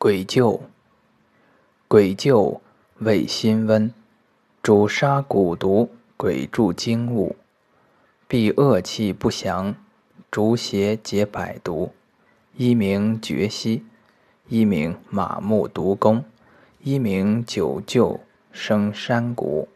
鬼臼，鬼臼味辛温，主杀蛊毒、鬼助精物，避恶气不祥，逐邪解百毒。一名绝息，一名马木毒功，一名九臼生山谷。